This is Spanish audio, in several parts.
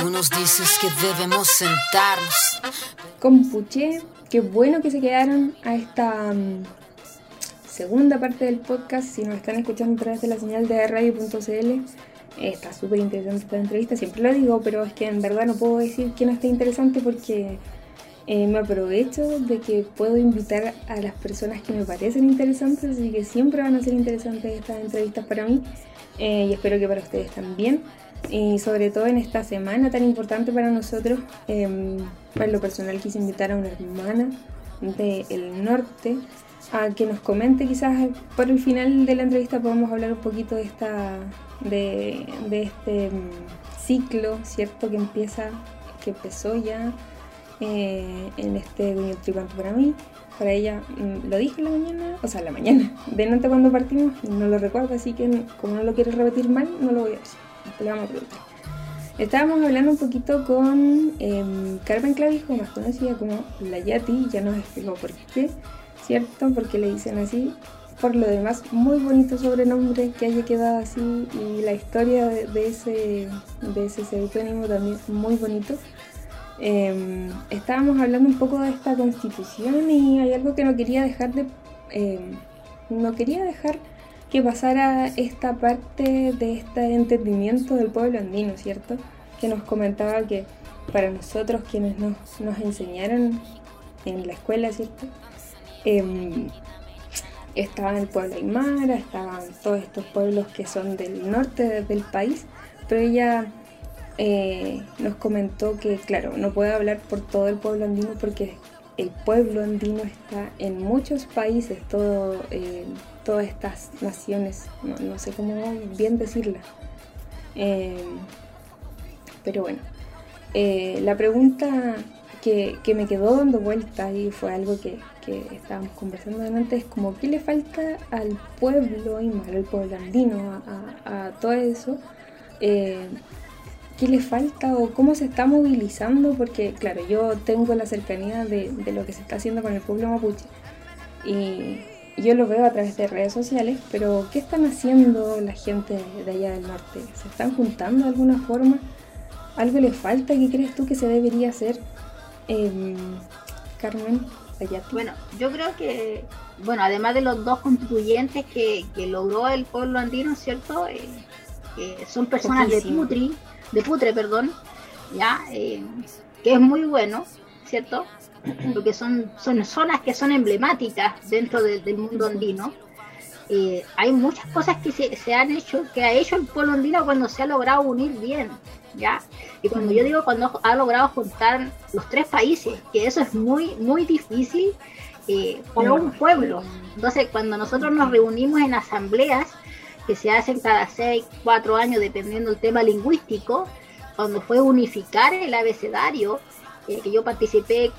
Tú nos dices que debemos sentarnos. Compuché, qué bueno que se quedaron a esta mm, segunda parte del podcast. Si nos están escuchando a través de la señal de radio.cl, está súper interesante esta entrevista. Siempre lo digo, pero es que en verdad no puedo decir que no esté interesante porque eh, me aprovecho de que puedo invitar a las personas que me parecen interesantes, así que siempre van a ser interesantes estas entrevistas para mí eh, y espero que para ustedes también. Y sobre todo en esta semana tan importante para nosotros, eh, para lo personal quise invitar a una hermana del norte a que nos comente quizás por el final de la entrevista podemos hablar un poquito de esta de, de este mm, ciclo, ¿cierto? Que empieza, que empezó ya eh, en este Tripante para mí. Para ella mm, lo dije en la mañana, o sea, en la mañana, de noche cuando partimos, no lo recuerdo, así que como no lo quiero repetir mal, no lo voy a decir. Le vamos a preguntar. Estábamos hablando un poquito con eh, Carmen Clavijo, más conocida como La Yati, ya nos explicó por qué, ¿cierto? Porque le dicen así. Por lo demás, muy bonito sobrenombre que haya quedado así y la historia de, ese, de ese seudónimo también muy bonito. Em, estábamos hablando un poco de esta constitución y hay algo que no quería dejar de... Em, no quería dejar que pasara esta parte de este entendimiento del pueblo andino, ¿cierto? Que nos comentaba que para nosotros quienes nos, nos enseñaron en la escuela, ¿cierto? Eh, estaba el pueblo Aymara, estaban todos estos pueblos que son del norte del país, pero ella eh, nos comentó que, claro, no puede hablar por todo el pueblo andino porque el pueblo andino está en muchos países, todo, eh, todas estas naciones, no, sé cómo bien decirla. Eh, pero bueno, la pregunta que, me quedó dando vuelta y fue algo que, estábamos conversando antes, es como, ¿qué le falta al pueblo aymara, al pueblo andino, a, todo eso? qué le falta o cómo se está movilizando, porque claro, yo tengo la cercanía de, lo que se está haciendo con el pueblo mapuche y yo lo veo a través de redes sociales, pero ¿qué están haciendo la gente de allá del norte? ¿Se están juntando de alguna forma? ¿Algo le falta? ¿Qué crees tú que se debería hacer? Eh, Carmen, allá Bueno, yo creo que, bueno, además de los dos constituyentes que, logró el pueblo andino, ¿cierto? Eh, son personas de Putri, de Putre, perdón, ya, eh, que es muy bueno, ¿cierto? Porque son, son zonas que son emblemáticas dentro del mundo andino. Eh, hay muchas cosas que se, han hecho, que ha hecho el pueblo andino cuando se ha logrado unir bien, ¿ya? Y cuando yo digo cuando ha logrado juntar los tres países, que eso es muy, muy difícil eh, para un pueblo. Entonces, cuando nosotros nos reunimos en asambleas, que se hacen cada seis, cuatro años, dependiendo del tema lingüístico, cuando fue unificar el abecedario, eh, que yo participé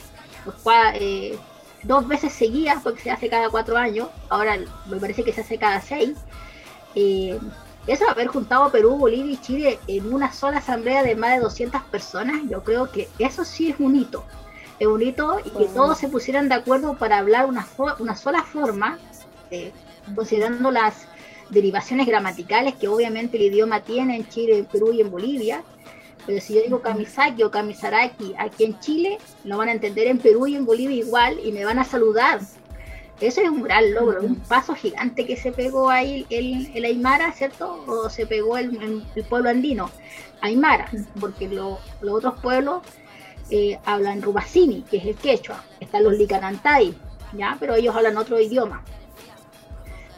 pues, eh, dos veces seguidas, porque se hace cada cuatro años, ahora me parece que se hace cada seis. Eh, eso haber juntado Perú, Bolivia y Chile en una sola asamblea de más de 200 personas, yo creo que eso sí es un hito. Es un hito y que todos se pusieran de acuerdo para hablar una, una sola forma, considerando las derivaciones gramaticales que obviamente el idioma tiene en Chile, en Perú y en Bolivia. Pero si yo digo Kamisaki o Kamisaraki aquí en Chile, lo van a entender en Perú y en Bolivia igual y me van a saludar. Eso es un gran logro, un paso gigante que se pegó ahí el, el Aymara, ¿cierto? O se pegó el, el pueblo andino, Aymara, porque los otros pueblos eh, hablan Rubacini, que es el quechua, están los Licanantay, ¿ya? Pero ellos hablan otro idioma.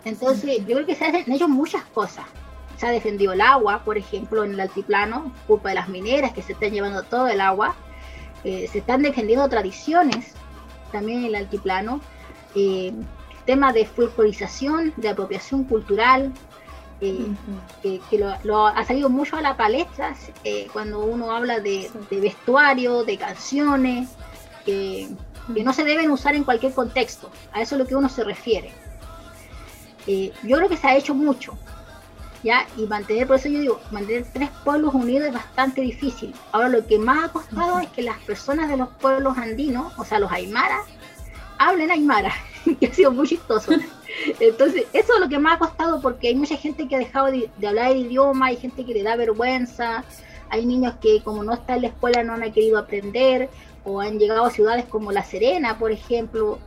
Entonces, yo creo que se han hecho muchas cosas. Se ha defendido el agua, por ejemplo, en el altiplano, culpa de las mineras que se están llevando todo el agua. Eh, se están defendiendo tradiciones también en el altiplano. Eh, tema de folclorización, de apropiación cultural, eh, que, lo, ha salido mucho a la palestra eh, cuando uno habla de, vestuario, de canciones, que no se deben usar en cualquier contexto. A eso es lo que uno se refiere. Eh, yo creo que se ha hecho mucho, ¿ya? Y mantener, por eso yo digo, mantener tres pueblos unidos es bastante difícil. Ahora lo que más ha costado es que las personas de los pueblos andinos, o sea, los aymaras, hablen aymara, que ha sido muy chistoso. Entonces, eso es lo que más ha costado porque hay mucha gente que ha dejado de, hablar el idioma, hay gente que le da vergüenza, hay niños que como no está en la escuela no han querido aprender, o han llegado a ciudades como La Serena, por ejemplo,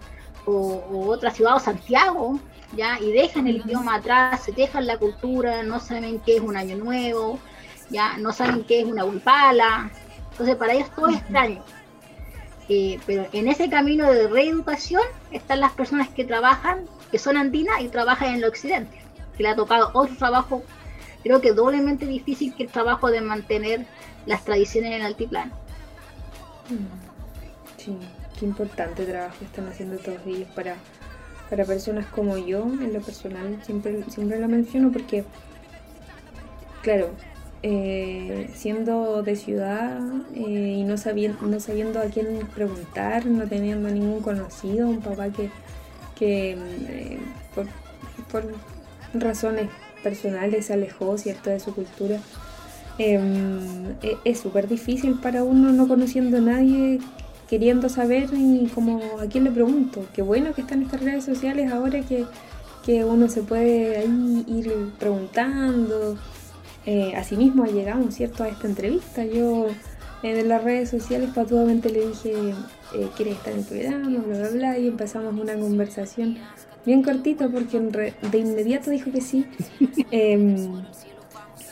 o, otra ciudad, o Santiago, ¿ya? Y dejan el idioma atrás, dejan la cultura, no saben qué es un año nuevo, ¿ya? No saben qué es una huipala. Entonces, para ellos todo es extraño. Eh, pero en ese camino de reeducación están las personas que trabajan, que son andinas y trabajan en el occidente, que le ha tocado otro trabajo, creo que doblemente difícil que el trabajo de mantener las tradiciones en el altiplano. Mm. Sí, qué importante trabajo están haciendo todos ellos para, para personas como yo, en lo personal, siempre, siempre lo menciono porque, claro, eh, siendo de ciudad eh, y no sabiendo, no sabiendo a quién preguntar, no teniendo ningún conocido, un papá que, que eh, por, razones personales se alejó cierto de su cultura. Em, e, es súper difícil para uno no conociendo a nadie queriendo saber y como a quién le pregunto. Qué bueno que están estas redes sociales ahora que, que uno se puede ahí ir preguntando eh, asimismo llegamos ¿cierto? a esta entrevista. Yo en las redes sociales patuamente le dije, eh, ¿quieres estar en el programa? Bla, bla, bla, y empezamos una conversación bien cortita porque de inmediato dijo que sí. Em,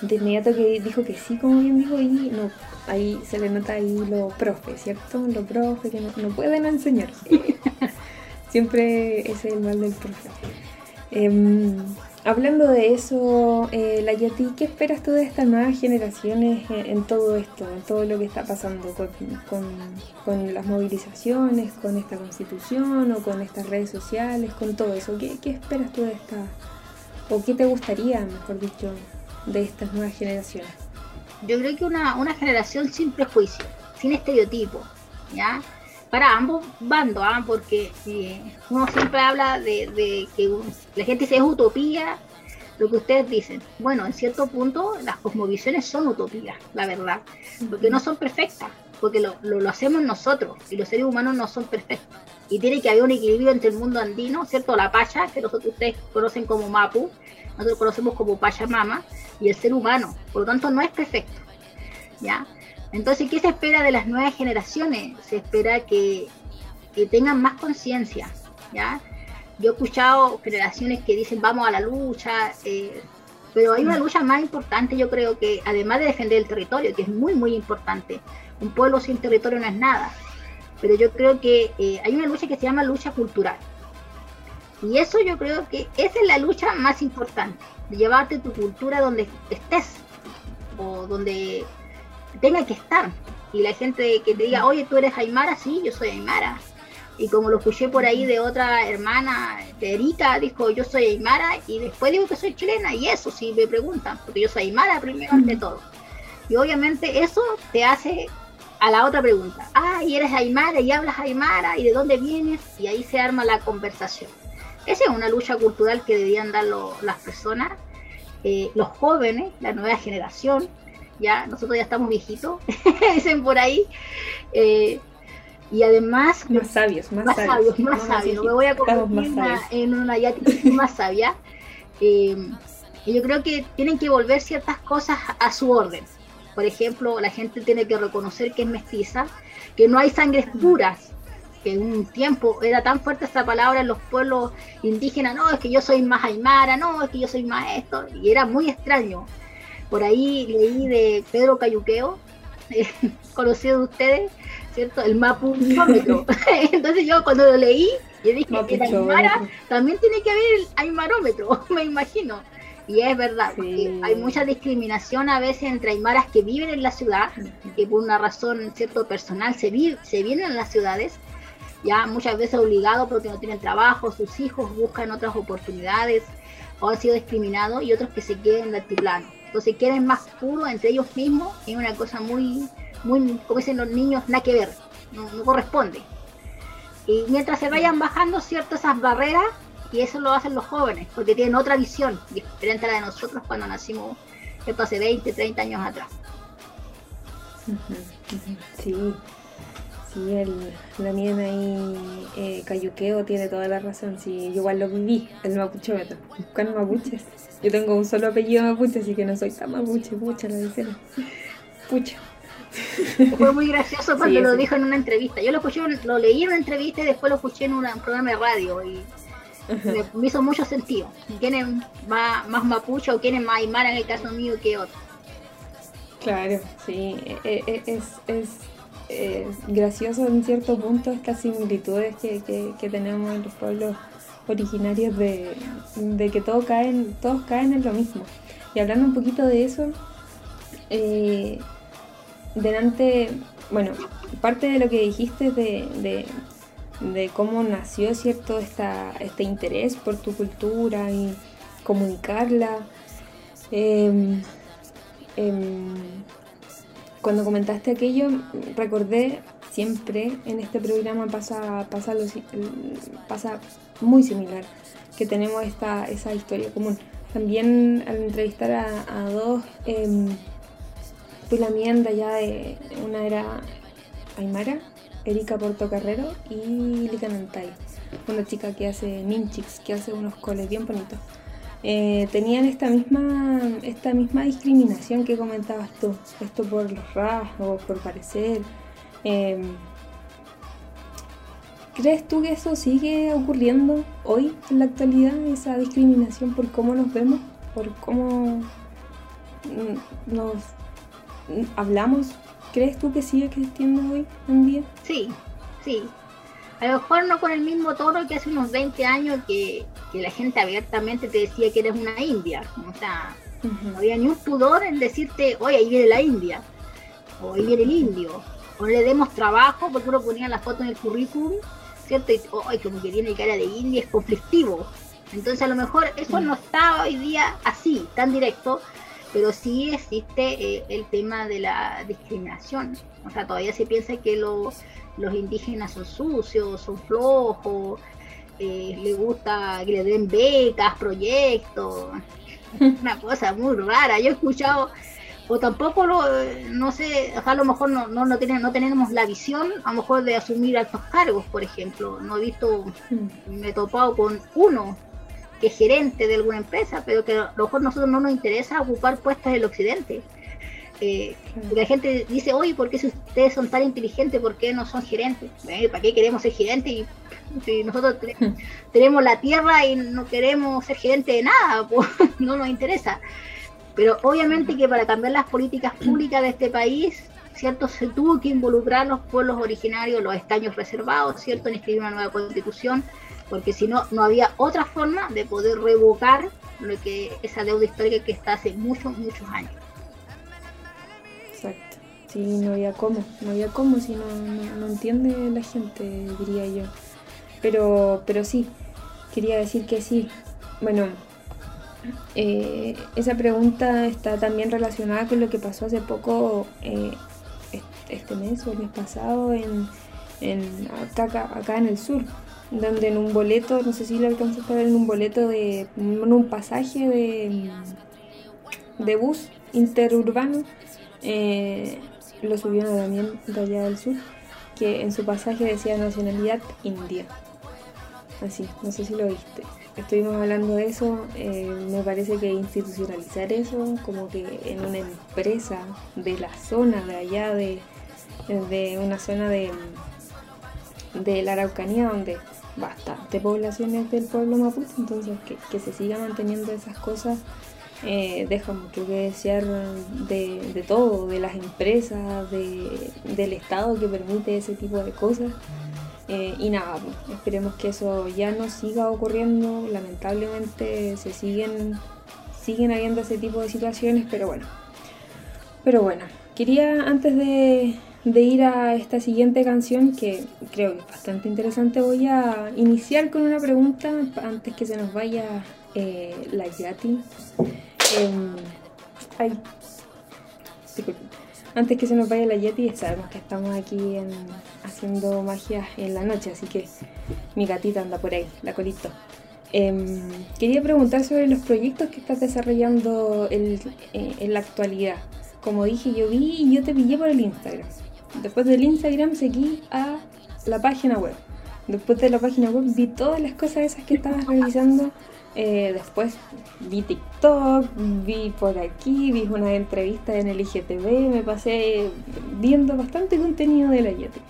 de inmediato que dijo que sí, como bien dijo, y no, ahí se le nota ahí lo profe, ¿cierto? Lo profe que no, pueden enseñar. Siempre es el mal del profe. Em, Hablando de eso, eh, Layati, ¿qué esperas tú de estas nuevas generaciones en, todo esto, en todo lo que está pasando con, las movilizaciones, con esta constitución o con estas redes sociales, con todo eso? ¿Qué, esperas tú de esta, o qué te gustaría, mejor dicho, de estas nuevas generaciones? Yo creo que una, una generación sin prejuicio, sin estereotipo, ¿ya? para ambos bandos, ¿ah? porque eh, uno siempre habla de, que la gente dice es utopía lo que ustedes dicen. Bueno, en cierto punto las cosmovisiones son utopías, la verdad, porque no son perfectas, porque lo, lo, hacemos nosotros y los seres humanos no son perfectos. Y tiene que haber un equilibrio entre el mundo andino, ¿cierto? La Pacha, que nosotros ustedes conocen como Mapu, nosotros conocemos como Pachamama, y el ser humano. Por lo tanto, no es perfecto. ¿Ya? Entonces, ¿qué se espera de las nuevas generaciones? Se espera que, tengan más conciencia, ¿ya? Yo he escuchado generaciones que dicen vamos a la lucha, eh, pero hay una lucha más importante, yo creo que además de defender el territorio, que es muy, muy importante, un pueblo sin territorio no es nada, pero yo creo que eh, hay una lucha que se llama lucha cultural. Y eso yo creo que esa es la lucha más importante, de llevarte tu cultura donde estés, o donde tenga que estar. Y la gente que te diga, oye, tú eres Aymara, sí, yo soy Aymara. Y como lo escuché por ahí de otra hermana, de Erika, dijo, yo soy Aymara, y después digo que soy chilena, y eso sí me preguntan, porque yo soy Aymara primero ante todo. Y obviamente eso te hace a la otra pregunta, ah, y eres Aymara, y hablas Aymara, y de dónde vienes, y ahí se arma la conversación. Esa es una lucha cultural que debían dar las personas, eh, los jóvenes, la nueva generación, ya nosotros ya estamos viejitos, dicen por ahí. Eh, y además... Más sabios, más, sabios, Más sabios, Me voy a convertir en una ya más sabia. Eh, y yo creo que tienen que volver ciertas cosas a su orden. Por ejemplo, la gente tiene que reconocer que es mestiza, que no hay sangres puras, que en un tiempo era tan fuerte esta palabra en los pueblos indígenas, no, es que yo soy más aymara, no, es que yo soy más esto, y era muy extraño. Por ahí leí de Pedro Cayuqueo, eh, conocido de ustedes, ¿cierto? El mapuchómetro. Entonces yo cuando lo leí, yo dije que en Aymara también tiene que haber el aymarómetro, me imagino. Y es verdad, porque hay mucha discriminación a veces entre aymaras que viven en la ciudad, que por una razón cierto personal se, se vienen a las ciudades, ya muchas veces obligados porque no tienen trabajo, sus hijos buscan otras oportunidades o han sido discriminados y otros que se queden en el altiplano. Entonces quieren más puro entre ellos mismos, es una cosa muy, muy, como dicen los niños, nada que ver, no, corresponde. Y mientras se vayan bajando ciertas esas barreras, y eso lo hacen los jóvenes, porque tienen otra visión diferente a la de nosotros cuando nacimos, esto hace 20, 30 años atrás. Sí, Sí, el, la niña ahí, eh, Cayuqueo, tiene toda la razón. Sí, yo igual lo viví, el mapuchómetro, buscan mapuches. Yo tengo un solo apellido mapuche, así que no soy tan mapuche, pucha, la dicen. Pucha. Fue muy gracioso cuando lo dijo en una entrevista. Yo lo escuché, lo leí en una entrevista y después lo escuché en un programa de radio y me, hizo mucho sentido. ¿Quién es más, más mapuche o quién es más aymara en el caso mío que otro? Claro, sí, e, e, es, es, gracioso en cierto punto estas similitudes que, que, tenemos en los pueblos originarios de, que todo caen, todos caen en lo mismo. Y hablando un poquito de eso, eh, delante, bueno, parte de lo que dijiste de, de, cómo nació, ¿cierto?, esta, este interés por tu cultura y comunicarla. Em, em, cuando comentaste aquello, recordé siempre en este programa pasa, pasa, pasa muy similar, que tenemos esta, esa historia común. También al entrevistar a, dos eh, fui la mienda ya de una era Aymara, Erika Portocarrero y Lika Nantay, una chica que hace ninchix, que hace unos coles bien bonitos. Eh, tenían esta misma, esta misma discriminación que comentabas tú, esto por los rasgos, por parecer. Em, ¿Crees tú que eso sigue ocurriendo hoy en la actualidad, esa discriminación por cómo nos vemos, por cómo nos hablamos, ¿crees tú que sigue existiendo hoy en día? Sí, sí. A lo mejor no con el mismo tono que hace unos 20 años que, la gente abiertamente te decía que eres una india. O sea, no había ni un pudor en decirte, oye, ahí viene la india, o ahí viene el indio, o le demos trabajo, porque uno ponía la foto en el currículum, ¿cierto? Y, ay, como que tiene cara de india, es conflictivo. Entonces a lo mejor eso no está hoy día así, tan directo, pero sí existe eh, el tema de la discriminación. O sea, todavía se piensa que los indígenas son sucios, son flojos, eh, les gusta que le den becas, proyectos, una cosa muy rara. Yo he escuchado, o tampoco lo, no sé, a lo mejor no, no, no, tenemos, no tenemos la visión, a lo mejor de asumir altos cargos, por ejemplo. No he visto, mm. me he topado con uno que es gerente de alguna empresa, pero que a lo mejor nosotros no nos interesa ocupar puestos en el occidente. Eh, la gente dice, oye, ¿por qué si ustedes son tan inteligentes, por qué no son gerentes? ¿Para qué queremos ser gerentes? si nosotros tenemos la tierra y no queremos ser gerentes de nada, pues no nos interesa. Pero obviamente que para cambiar las políticas públicas de este país, ¿cierto? Se tuvo que involucrar los pueblos originarios, los escaños reservados, ¿cierto? En escribir una nueva constitución porque si no, no había otra forma de poder revocar lo que esa deuda histórica que está hace muchos, muchos años. Exacto. Sí, no había cómo, no había cómo si no, no, entiende la gente, diría yo. Pero, pero sí, quería decir que sí. Bueno, eh, esa pregunta está también relacionada con lo que pasó hace poco, eh, este mes o el mes pasado, en, en acá, acá en el sur, donde en un boleto, no sé si lo alcanzaste a ver en un boleto de en un pasaje de, de bus interurbano, eh, lo subieron también de allá del sur, que en su pasaje decía nacionalidad india. Así, no sé si lo viste. Estuvimos hablando de eso, eh, me parece que institucionalizar eso, como que en una empresa de la zona de allá, de, de una zona de, de la Araucanía, donde bastante poblaciones del pueblo mapuche, entonces que, se siga manteniendo esas cosas eh, deja mucho que desear de, todo, de las empresas, del Estado que permite ese tipo de cosas. Eh, y nada, pues, esperemos que eso ya no siga ocurriendo. Lamentablemente se siguen, siguen habiendo ese tipo de situaciones, pero bueno. Pero bueno, quería antes de, de ir a esta siguiente canción que creo que es bastante interesante, voy a iniciar con una pregunta antes que se nos vaya eh, la Yati. Em, antes que se nos vaya la Yeti, sabemos que estamos aquí haciendo magia en la noche, así que mi gatita anda por ahí, la colito. Em, quería preguntar sobre los proyectos que estás desarrollando eh, en la actualidad. Como dije, yo vi y yo te pillé por el Instagram. Después del Instagram seguí a la página web. Después de la página web vi todas las cosas esas que estabas realizando Eh, después vi TikTok, vi por aquí, vi una entrevista en el IGTV, me pasé viendo bastante contenido de la Yeti.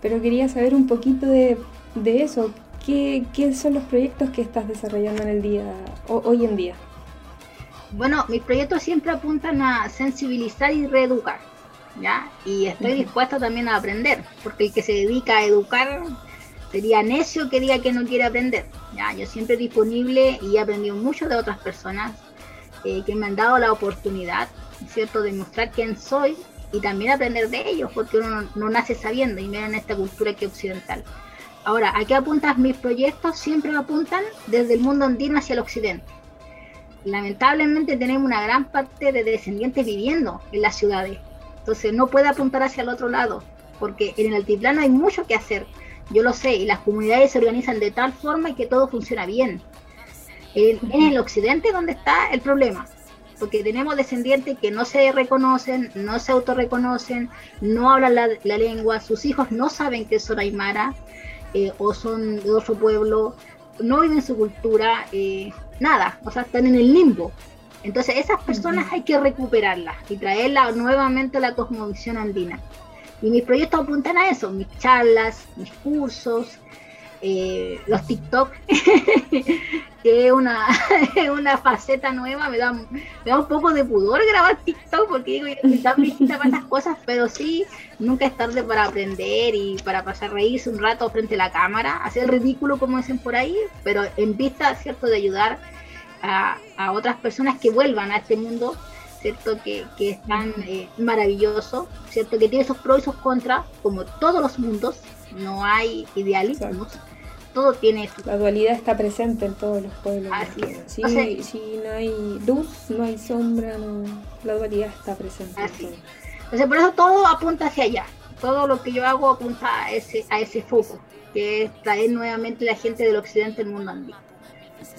Pero quería saber un poquito de, eso. ¿Qué, son los proyectos que estás desarrollando en el día, hoy en día? Bueno, mis proyectos siempre apuntan a sensibilizar y reeducar, ¿ya? Y estoy dispuesta también a aprender, porque el que se dedica a educar sería necio que diga que no quiere aprender. ¿ya? Yo siempre disponible y he aprendido mucho de otras personas eh, que me han dado la oportunidad, ¿cierto?, de mostrar quién soy y también aprender de ellos, porque uno no, nace sabiendo y mira en esta cultura que occidental. Ahora, ¿a qué apuntan mis proyectos? Siempre apuntan desde el mundo andino hacia el occidente. Lamentablemente tenemos una gran parte de descendientes viviendo en las ciudades, entonces no puede apuntar hacia el otro lado, porque en el altiplano hay mucho que hacer yo lo sé, y las comunidades se organizan de tal forma que todo funciona bien. En, el occidente donde está el problema, porque tenemos descendientes que no se reconocen, no se autorreconocen, no hablan la, lengua, sus hijos no saben que son aymara eh, o son de otro pueblo, no viven su cultura, eh, nada, o sea, están en el limbo. Entonces esas personas hay que recuperarlas y traerlas nuevamente a la cosmovisión andina. Y mis proyectos apuntan a eso, mis charlas, mis cursos, eh, los TikTok, que es una, una faceta nueva, me da, da un poco de pudor grabar TikTok porque digo, están visita para estas cosas, pero sí, nunca es tarde para aprender y para pasar reírse un rato frente a la cámara, hacer ridículo como dicen por ahí, pero en vista, ¿cierto?, de ayudar a, a otras personas que vuelvan a este mundo ¿cierto? Que, que es tan eh, maravilloso, ¿cierto? Que tiene sus pros y sus contras, como todos los mundos, no hay idealismos, todo tiene La dualidad está presente en todos los pueblos. Así es. Si, no hay luz, no hay sombra, la dualidad está presente. Así. Entonces, por eso todo apunta hacia allá. Todo lo que yo hago apunta a ese, a ese foco, que es traer nuevamente la gente del occidente al mundo andino.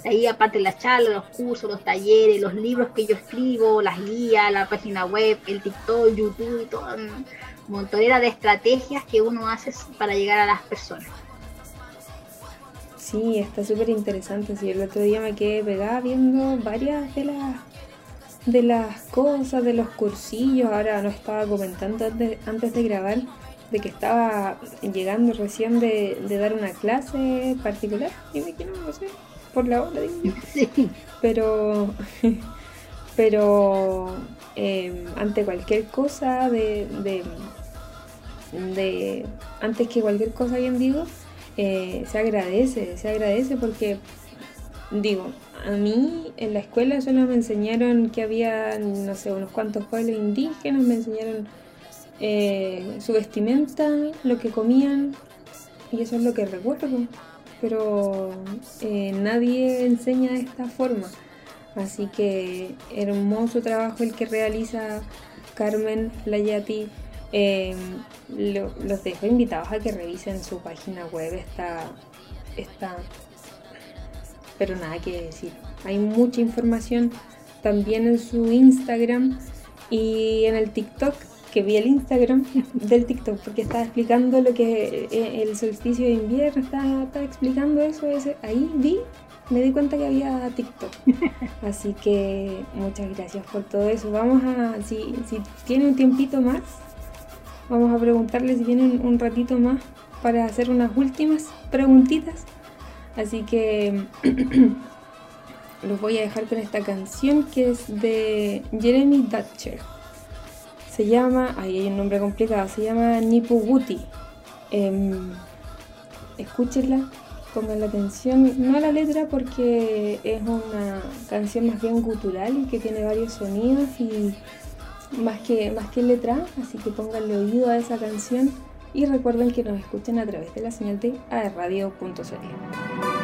Ahí aparte las charlas, los cursos, los talleres, los libros que yo escribo, las guías, la página web, el TikTok, YouTube y todo, montonera de estrategias que uno hace para llegar a las personas. Sí, está súper interesante. Sí, el otro día me quedé pegada viendo varias de las de las cosas, de los cursillos. Ahora no estaba comentando antes, de grabar de que estaba llegando recién de, dar una clase particular y me quedé, no sé, por la hora, digo. Pero, pero em, ante cualquier cosa de, de, antes que cualquier cosa bien digo, eh, se agradece, se agradece porque digo, a mí en la escuela solo me enseñaron que había, no sé, unos cuantos pueblos indígenas, me enseñaron eh, su vestimenta, lo que comían, y eso es lo que recuerdo pero eh, nadie enseña de esta forma. Así que hermoso trabajo el que realiza Carmen Layati. Eh, los dejo invitados a que revisen su página web. Está, está, pero nada que decir. Hay mucha información también en su Instagram y en el TikTok que vi el Instagram del TikTok porque estaba explicando lo que eh, el solsticio de invierno, estaba, explicando eso, ese, ahí vi, me di cuenta que había TikTok. Así que muchas gracias por todo eso. Vamos a, si, si tiene un tiempito más, vamos a preguntarle si tiene un, ratito más para hacer unas últimas preguntitas. Así que los voy a dejar con esta canción que es de Jeremy Dutcher. Se llama, ahí hay un nombre complicado, se llama Nipuguti. Eh, escúchenla, pongan la atención, no a la letra porque es una canción más bien gutural y que tiene varios sonidos y más que, más que letra, así que pónganle oído a esa canción y recuerden que nos escuchen a través de la señal de aerradio.cl.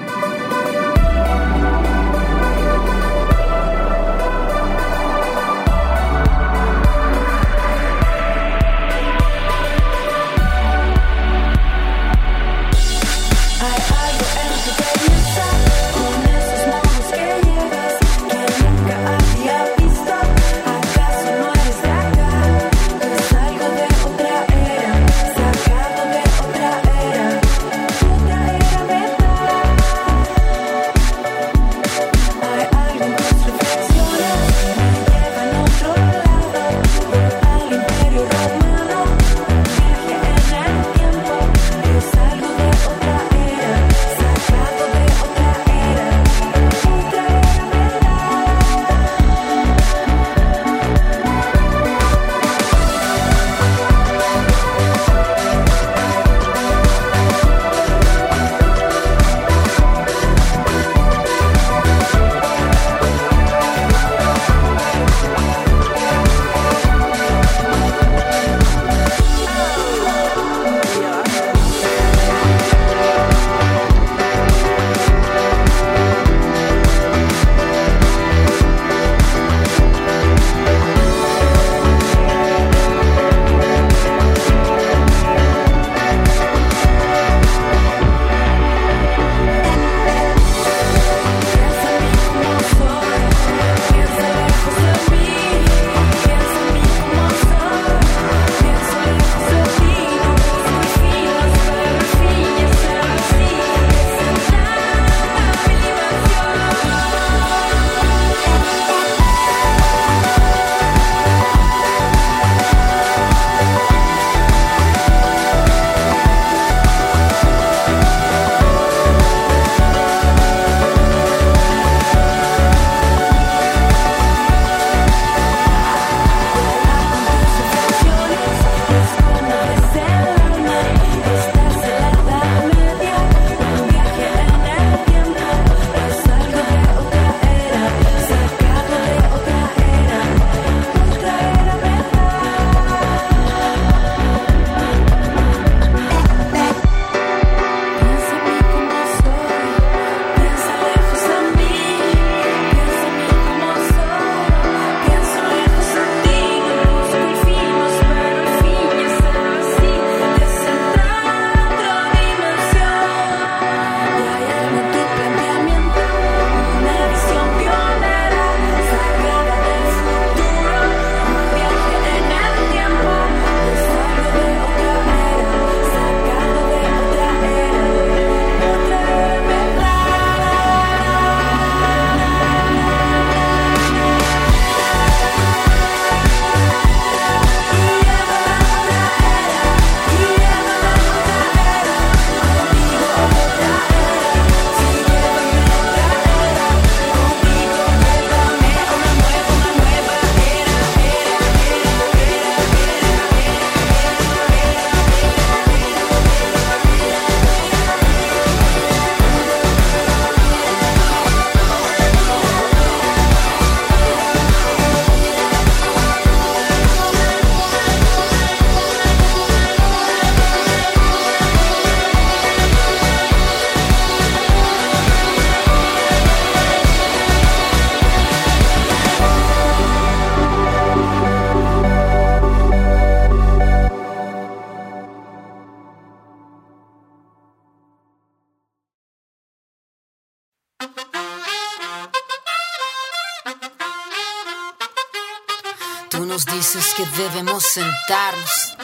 debemos sentarnos.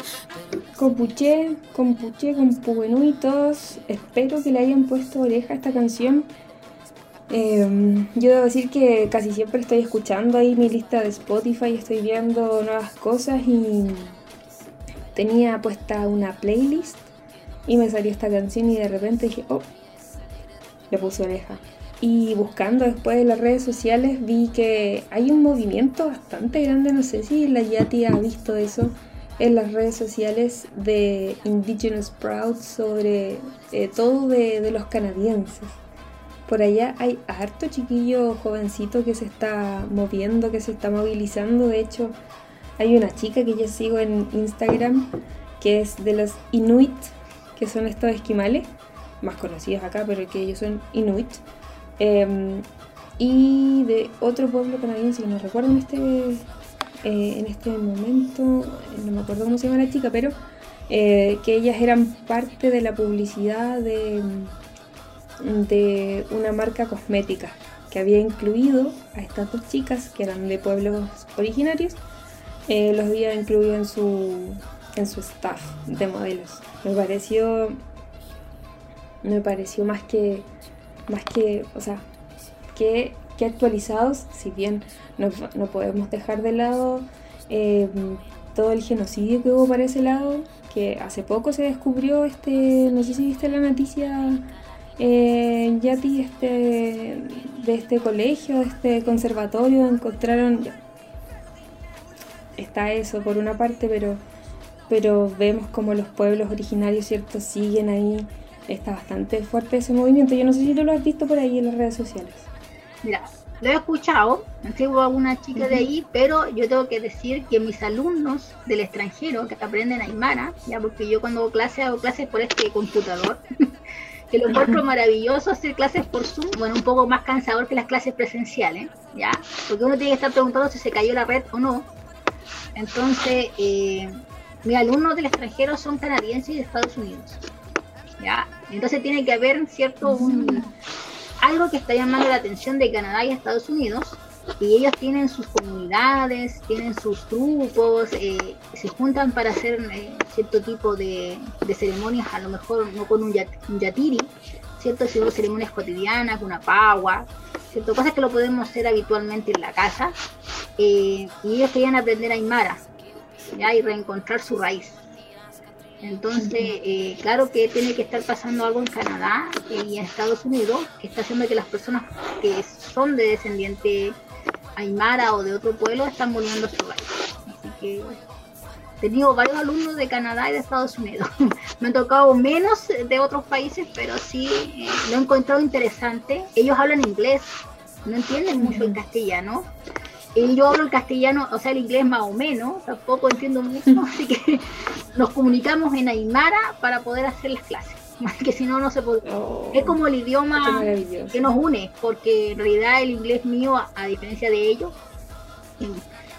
Compuché, compuché, compuenú y todos. Espero que le hayan puesto oreja a esta canción. Em, yo debo decir que casi siempre estoy escuchando ahí mi lista de Spotify, estoy viendo nuevas cosas y tenía puesta una playlist y me salió esta canción y de repente dije, oh, le puse oreja. Y buscando después en las redes sociales vi que hay un movimiento bastante grande, no sé si la Yati ha visto eso en las redes sociales de Indigenous Proud sobre eh, todo de, de, los canadienses. Por allá hay harto chiquillo jovencito que se está moviendo, que se está movilizando. De hecho, hay una chica que yo sigo en Instagram que es de los Inuit, que son estos esquimales, más conocidos acá, pero que ellos son Inuit. Eh, y de otro pueblo canadiense que no recuerdo en este, eh, en este momento, no me acuerdo cómo se llama la chica, pero eh, que ellas eran parte de la publicidad de, de una marca cosmética que había incluido a estas dos chicas que eran de pueblos originarios, eh, los había incluido en su, en su staff de modelos. Me pareció, me pareció más que más que, o sea, que, que actualizados, si bien no, no, podemos dejar de lado eh, todo el genocidio que hubo para ese lado, que hace poco se descubrió este, no sé si viste la noticia, eh, Yati, este, de este colegio, de este conservatorio, encontraron, está eso por una parte, pero, pero vemos como los pueblos originarios, ¿cierto?, siguen ahí está bastante fuerte ese movimiento. Yo no sé si tú lo has visto por ahí en las redes sociales. Mira, lo he escuchado, tengo alguna chica de ahí, pero yo tengo que decir que mis alumnos del extranjero que aprenden Aymara, ya porque yo cuando hago clases hago clases por este computador, que lo encuentro maravilloso hacer clases por Zoom, bueno, un poco más cansador que las clases presenciales, ¿ya? Porque uno tiene que estar preguntando si se cayó la red o no. Entonces, eh, mis alumnos del extranjero son canadienses y de Estados Unidos. ¿ya? Entonces tiene que haber cierto un, algo que está llamando la atención de Canadá y Estados Unidos y ellos tienen sus comunidades, tienen sus grupos, eh, se juntan para hacer eh, cierto tipo de, ceremonias, a lo mejor no con un, yat, un yatiri, ¿cierto? sino ceremonias cotidianas, una pagua, ¿cierto? cosas que lo podemos hacer habitualmente en la casa. Eh, y ellos querían aprender Aymara ¿ya? y reencontrar su raíz. Entonces, eh, claro que tiene que estar pasando algo en Canadá y en Estados Unidos que está haciendo que las personas que son de descendiente aymara o de otro pueblo están volviendo a su país. Así que he tenido varios alumnos de Canadá y de Estados Unidos. Me han tocado menos de otros países, pero sí eh, lo he encontrado interesante. Ellos hablan inglés, no entienden mucho el castellano. Y yo hablo el castellano, o sea, el inglés más o menos, tampoco entiendo mucho, así que nos comunicamos en Aymara para poder hacer las clases. Que si no, no se puede. Oh, es como el idioma que nos une, porque en realidad el inglés mío, a, diferencia de ellos,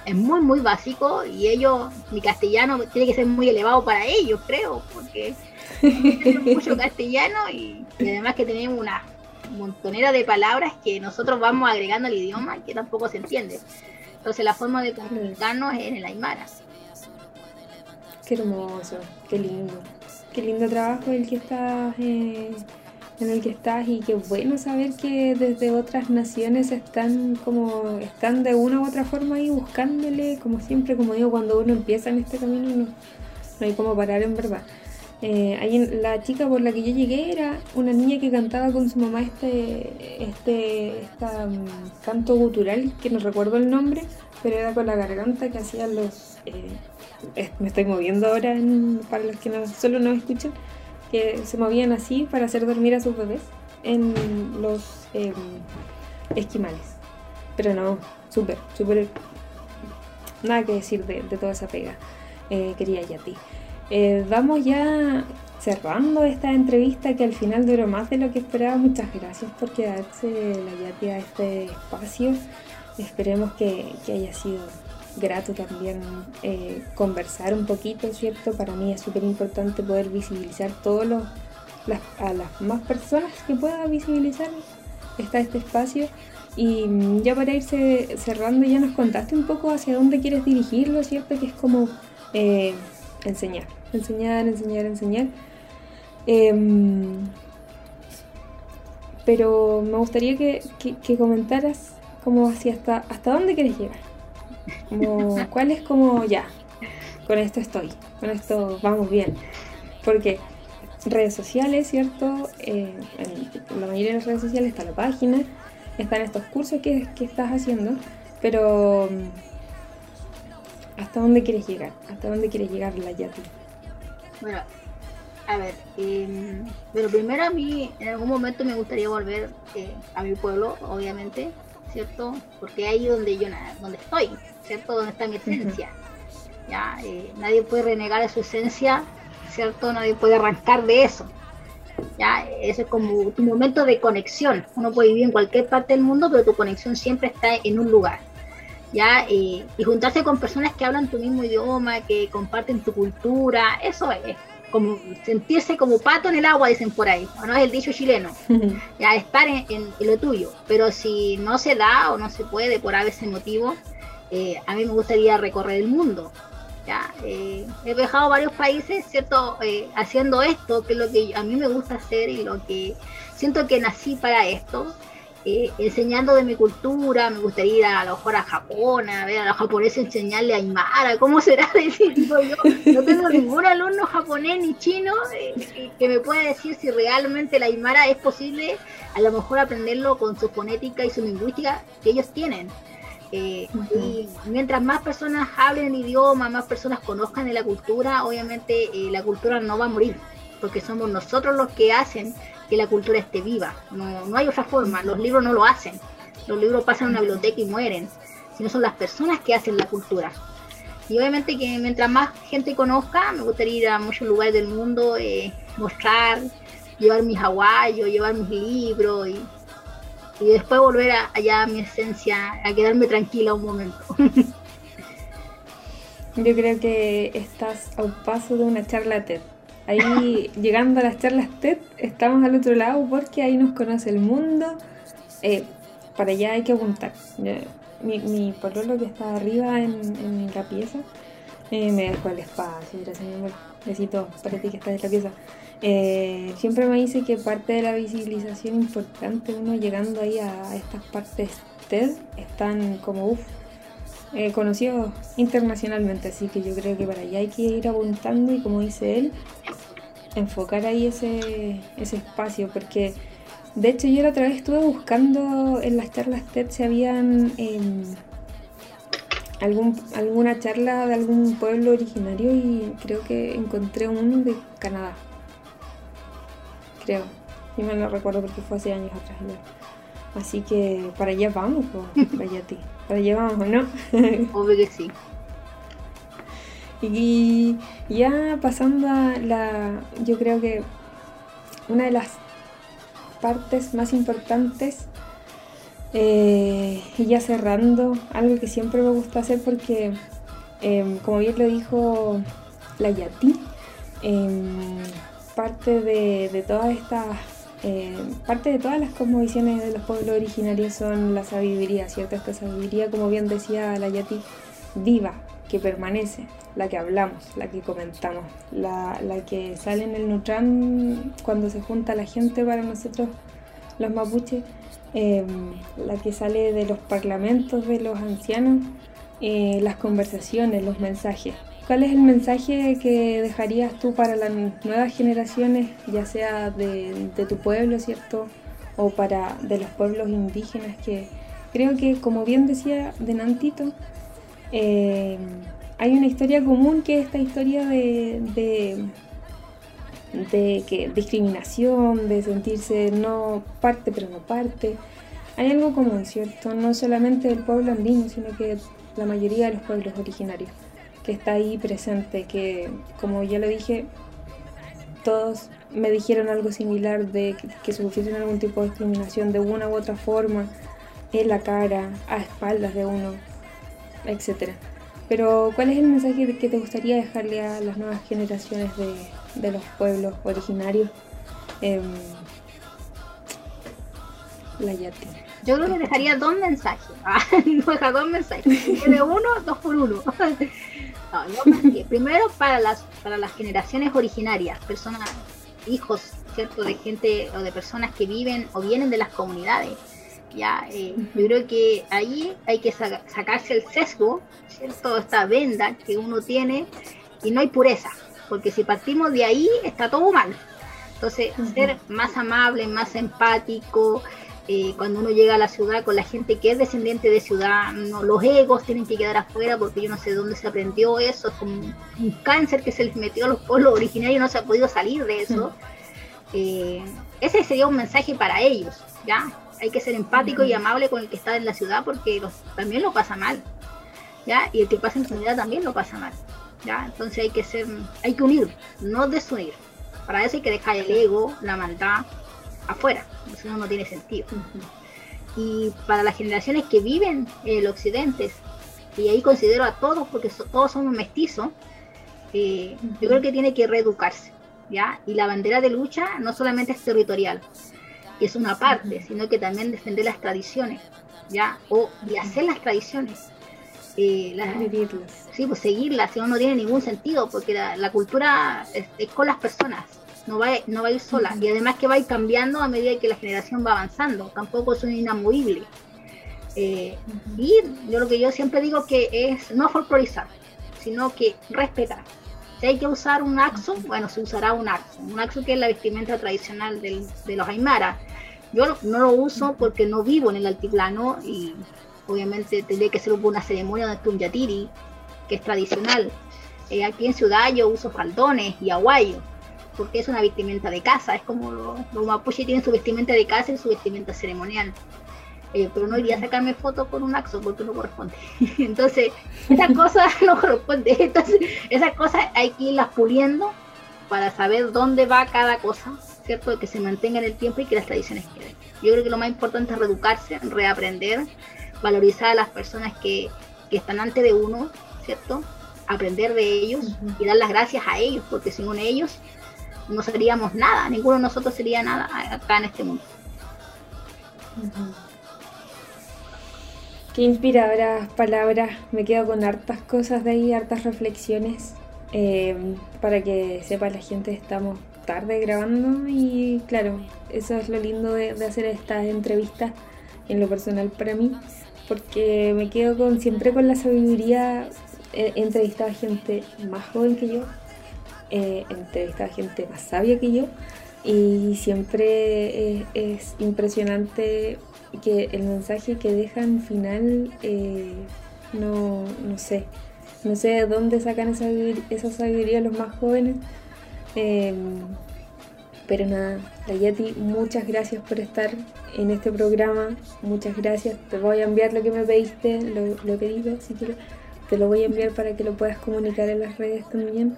es muy, muy básico y ellos, mi castellano tiene que ser muy elevado para ellos, creo, porque mucho castellano y, y además que tenemos una montonera de palabras que nosotros vamos agregando al idioma que tampoco se entiende. Entonces la forma de comunicarnos es en el Aymara. Qué hermoso, qué lindo. Qué lindo trabajo el que estás, eh, en el que estás y qué bueno saber que desde otras naciones están como están de una u otra forma ahí buscándole, como siempre, como digo, cuando uno empieza en este camino no, no hay como parar en verdad. Eh, ahí la chica por la que yo llegué era una niña que cantaba con su mamá este, este esta, um, canto gutural, que no recuerdo el nombre, pero era con la garganta que hacían los... Eh, me estoy moviendo ahora para los que no, solo no escuchan, que se movían así para hacer dormir a sus bebés en los em, esquimales. Pero no, súper, súper... Nada que decir de, de toda esa pega. Eh, quería ya a ti. Eh, vamos ya cerrando esta entrevista que al final duró más de lo que esperaba. Muchas gracias por quedarse la Yati a este espacio. Esperemos que, que haya sido grato también eh, conversar un poquito, ¿cierto? Para mí es súper importante poder visibilizar todos los, las, a las más personas que pueda visibilizar está este espacio Y ya para irse cerrando, ya nos contaste un poco hacia dónde quieres dirigirlo, ¿cierto? Que es como eh, enseñar, enseñar, enseñar, enseñar. Em, pero me gustaría que, comentaras como hacia hasta, hasta dónde quieres llegar. Como, ¿Cuál es como ya? Con esto estoy, con esto vamos bien. Porque redes sociales, ¿cierto? Eh, en la mayoría de las redes sociales está la página, están estos cursos que, estás haciendo, pero ¿hasta dónde quieres llegar? ¿Hasta dónde quieres llegar la Yati? Bueno, a ver, eh, pero primero a mí en algún momento me gustaría volver eh, a mi pueblo, obviamente, ¿cierto? Porque ahí donde yo donde estoy, ¿cierto? Donde está mi esencia. Ya, eh, nadie puede renegar de su esencia, ¿cierto? Nadie puede arrancar de eso. Ya, eso es como tu momento de conexión. Uno puede vivir en cualquier parte del mundo, pero tu conexión siempre está en un lugar. ¿Ya? y juntarse con personas que hablan tu mismo idioma, que comparten tu cultura, eso es como sentirse como pato en el agua, dicen por ahí, o no es el dicho chileno, ya estar en, lo tuyo. Pero si no se da o no se puede por a veces motivo, eh, a mí me gustaría recorrer el mundo. Ya, eh, he viajado a varios países, ¿cierto? Eh, haciendo esto, que es lo que a mí me gusta hacer y lo que siento que nací para esto. Eh, enseñando de mi cultura, me gustaría ir a, lo mejor a Japón, a ver a los japoneses enseñarle a Aymara, ¿cómo será? Digo yo, no tengo ningún alumno japonés ni chino eh, que me pueda decir si realmente la Aymara es posible, a lo mejor aprenderlo con su fonética y su lingüística que ellos tienen. Eh, y mientras más personas hablen el idioma, más personas conozcan de la cultura, obviamente la cultura no va a morir, porque somos nosotros los que hacen que la cultura esté viva. No, no hay otra forma. Los libros no lo hacen. Los libros pasan a una biblioteca y mueren. Sino son las personas que hacen la cultura. Y obviamente que mientras más gente conozca, me gustaría ir a muchos lugares del mundo, eh, mostrar, llevar mis aguayos, llevar mis libros y, y después volver a, allá a mi esencia, a quedarme tranquila un momento. Yo creo que estás a un paso de una charla TED. Ahí, llegando a las charlas TED, estamos al otro lado porque ahí nos conoce el mundo. Eh, para allá hay que apuntar. Mi, mi que está arriba en, la pieza eh, me dejó el espacio. Gracias, para ti que estás en la pieza. Eh, siempre me dice que parte de la visibilización importante, uno llegando ahí a, estas partes TED, están como uff, conocidos internacionalmente. Así que yo creo que para allá hay que ir apuntando y como dice él, enfocar ahí ese, ese espacio, porque de hecho yo la otra vez estuve buscando en las charlas TED si habían em, algún, alguna charla de algún pueblo originario y creo que encontré uno de Canadá. Creo. Y me lo recuerdo porque fue hace años atrás. Así que para allá vamos, vaya ti. Para allá vamos, ¿no? Obvio que sí. Y ya pasando a la, yo creo que una de las partes más importantes, eh, y ya cerrando, algo que siempre me gusta hacer porque, em, como bien lo dijo la Yati, em, parte de, de todas estas em, parte de todas las cosmovisiones de los pueblos originarios son la sabiduría, ¿cierto? Esta sabiduría, como bien decía la Yati, viva, que permanece, la que hablamos, la que comentamos, la, que sale en el Nutran cuando se junta la gente para nosotros los mapuches, em, la que sale de los parlamentos de los ancianos, eh, las conversaciones, los mensajes. ¿Cuál es el mensaje que dejarías tú para las nuevas generaciones, ya sea de, de tu pueblo, ¿cierto? O para de los pueblos indígenas que creo que, como bien decía Denantito, eh, hay una historia común que es esta historia de, de, que discriminación, de sentirse no parte pero no parte. Hay algo común, ¿cierto? No solamente del pueblo andino, sino que la mayoría de los pueblos originarios, que está ahí presente, que como ya lo dije, todos me dijeron algo similar de que, que sufrieron algún tipo de discriminación de una u otra forma, en la cara, a espaldas de uno, etcétera. Pero, ¿cuál es el mensaje que te gustaría dejarle a las nuevas generaciones de, los pueblos originarios? Em, la Yati. Yo creo que dejaría dos mensajes. Ah, no deja dos mensajes. De uno, dos por uno. Primero para las, para las generaciones originarias, personas, hijos, ¿cierto? De gente o de personas que viven o vienen de las comunidades. Ya, eh, yo creo que ahí hay que sacarse el sesgo, ¿cierto? Esta venda que uno tiene y no hay pureza, porque si partimos de ahí está todo mal. Entonces, ser más amable, más empático, eh, cuando uno llega a la ciudad con la gente que es descendiente de ciudad, no, los egos tienen que quedar afuera porque yo no sé dónde se aprendió eso, es como un cáncer que se les metió a los pueblos originarios y no se ha podido salir de eso. Eh, ese sería un mensaje para ellos, ¿ya? Hay que ser empático y amable con el que está en la ciudad porque también lo pasa mal, ¿ya? Y el que pasa en comunidad también lo pasa mal, ¿ya? Entonces hay que ser, hay que unir, no desunir. Para eso hay que dejar el ego, la maldad afuera, si no, no tiene sentido. Y para las generaciones que viven en el occidente, y ahí considero a todos, porque todos somos mestizos, eh, yo creo que tiene que reeducarse, ¿ya? Y la bandera de lucha no solamente es territorial, que es una parte, sino que también defender las tradiciones, ¿ya? O de hacer las tradiciones. Eh, las, sí, pues seguirlas, si no, no tiene ningún sentido, porque la, cultura es, con las personas, no va, no va a ir sola. Y además que va a ir cambiando a medida que la generación va avanzando, tampoco es un inamovible. Eh, y yo lo que yo siempre digo que es no folclorizar, sino que respetar. Si hay que usar un axo, bueno, se usará un axo. Un axo que es la vestimenta tradicional del, de los aymara. Yo no lo uso porque no vivo en el altiplano y obviamente tendría que ser una ceremonia de Tunyatiri, que es tradicional. Eh, aquí en Ciudad yo uso faldones y aguayo porque es una vestimenta de casa, es como los, mapuches tienen su vestimenta de casa y su vestimenta ceremonial. Eh, pero no iría a sacarme fotos con un axo porque no corresponde. Entonces, esas cosas no corresponden. Entonces, esas cosas hay que irlas puliendo para saber dónde va cada cosa, ¿cierto? Que se mantenga en el tiempo y que las tradiciones queden. Yo creo que lo más importante es reeducarse, reaprender, valorizar a las personas que, que están antes de uno, ¿cierto? Aprender de ellos y dar las gracias a ellos, porque sin ellos no seríamos nada, ninguno de nosotros sería nada acá en este mundo. Qué inspiradoras palabras, me quedo con hartas cosas de ahí, hartas reflexiones. Em, para que sepa la gente, estamos tarde grabando y claro, eso es lo lindo de, hacer estas entrevistas en lo personal para mí, porque me quedo con siempre con la sabiduría, he entrevistado a gente más joven que yo, eh, a gente más sabia que yo y siempre es, impresionante que el mensaje que dejan final, eh, no, no sé, no sé de dónde sacan esa, esa sabiduría los más jóvenes. Em, pero nada, Dayati, muchas gracias por estar en este programa. Muchas gracias. Te voy a enviar lo que me pediste, lo, lo pedido, si quieres. Te lo voy a enviar para que lo puedas comunicar en las redes también.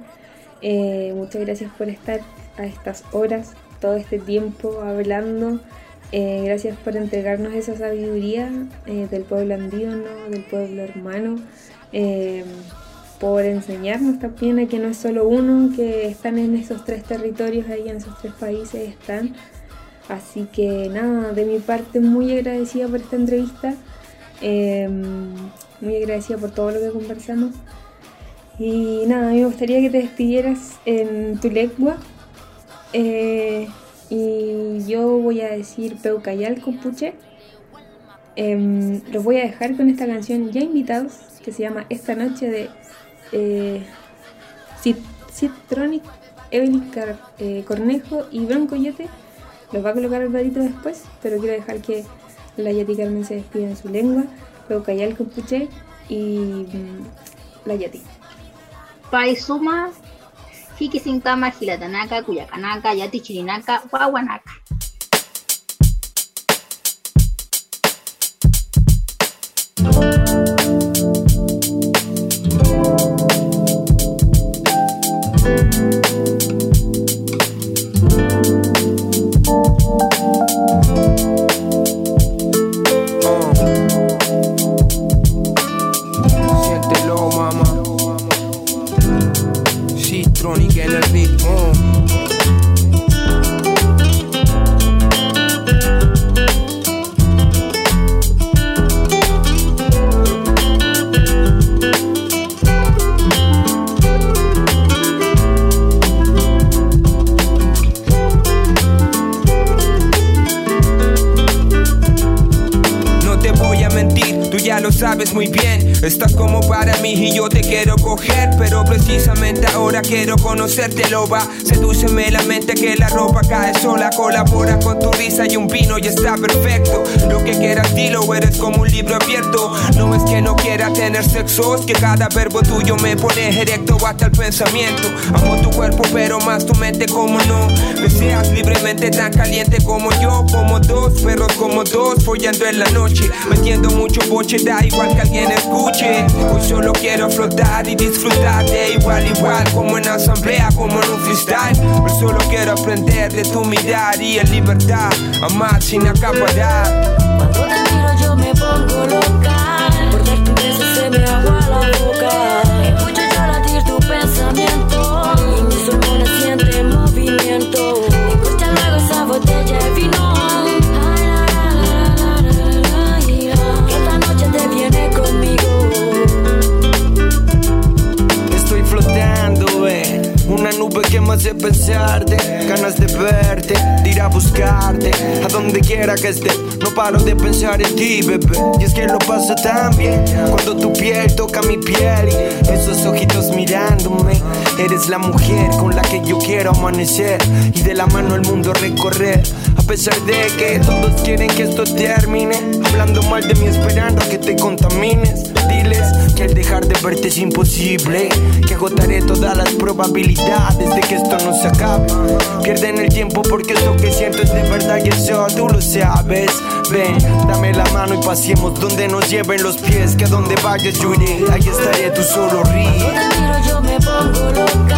Eh, muchas gracias por estar a estas horas, todo este tiempo hablando. Eh, gracias por entregarnos esa sabiduría eh, del pueblo andino, del pueblo hermano, por enseñarnos también a que no es solo uno, que están en esos tres territorios, ahí en esos tres países están. Así que nada, de mi parte muy agradecida por esta entrevista, muy agradecida por todo lo que conversamos. Y nada, me gustaría que te despidieras en tu lengua. Eh, y yo voy a decir Peucayal Compuche. Eh, los voy a dejar con esta canción ya invitados que se llama Esta Noche de eh, Citronic, Evelyn eh, Cornejo y Bronco Yote. Los va a colocar al ratito después, pero quiero dejar que la Yati Carmen se despida en su lengua. Peucayal Compuche y mm, la Yati. Paizuma, Hikisintama, Hilatanaka, Cuyacanaka, Yati Chirinaka, Wawanaka. Muy bien, estás como para mí y yo te quiero coger, pero precisamente ahora quiero conocerte, loba. Sedúceme la mente que la ropa cae sola, colabora con tu risa y un vino y está perfecto. Lo que quieras dilo, eres como un libro abierto. No es que no quiera tener sexo, que cada verbo tuyo me pone erecto hasta el pensamiento. Amo tu cuerpo, pero más tu mente como no. Me seas libremente tan caliente como yo, como dos perros como dos, follando en la noche. Metiendo mucho boche, da igual que alguien escuche. Hoy solo quiero flotar y disfrutar de igual, igual, como en asamblea, como en un freestyle. Hoy solo quiero aprender de tu mirar y en libertad, amar sin acaparar. Cuando te miro yo me pongo loca, por ver tu beso se me agua la boca. Verte, ir a buscarte, a donde quiera que esté. No paro de pensar en ti, bebé. Y es que lo paso tan bien cuando tu piel toca mi piel y esos ojitos mirándome. Eres la mujer con la que yo quiero amanecer y de la mano el mundo recorrer. A pesar de que todos quieren que esto termine, hablando mal de mí, esperando a que te contamines. Que dejar de verte es imposible, que agotaré todas las probabilidades de que esto no se acabe. Pierden el tiempo porque esto que siento es de verdad y eso tú lo sabes. Ven, dame la mano y pasemos donde nos lleven los pies, que a donde vayas yo iré, ahí estaré, tú solo ríe. Cuando te miro yo me pongo loca,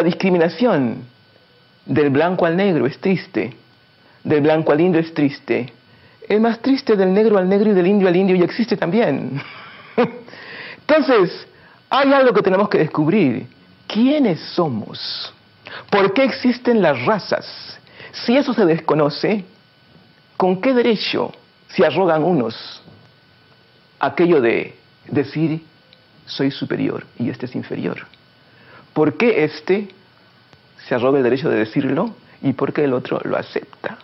la discriminación del blanco al negro es triste, del blanco al indio es triste, el más triste del negro al negro y del indio al indio ya existe también. Entonces, hay algo que tenemos que descubrir. ¿Quiénes somos? ¿Por qué existen las razas? Si eso se desconoce, ¿con qué derecho se arrogan unos aquello de decir soy superior y este es inferior? ¿Por qué este se arroga el derecho de decirlo y por qué el otro lo acepta?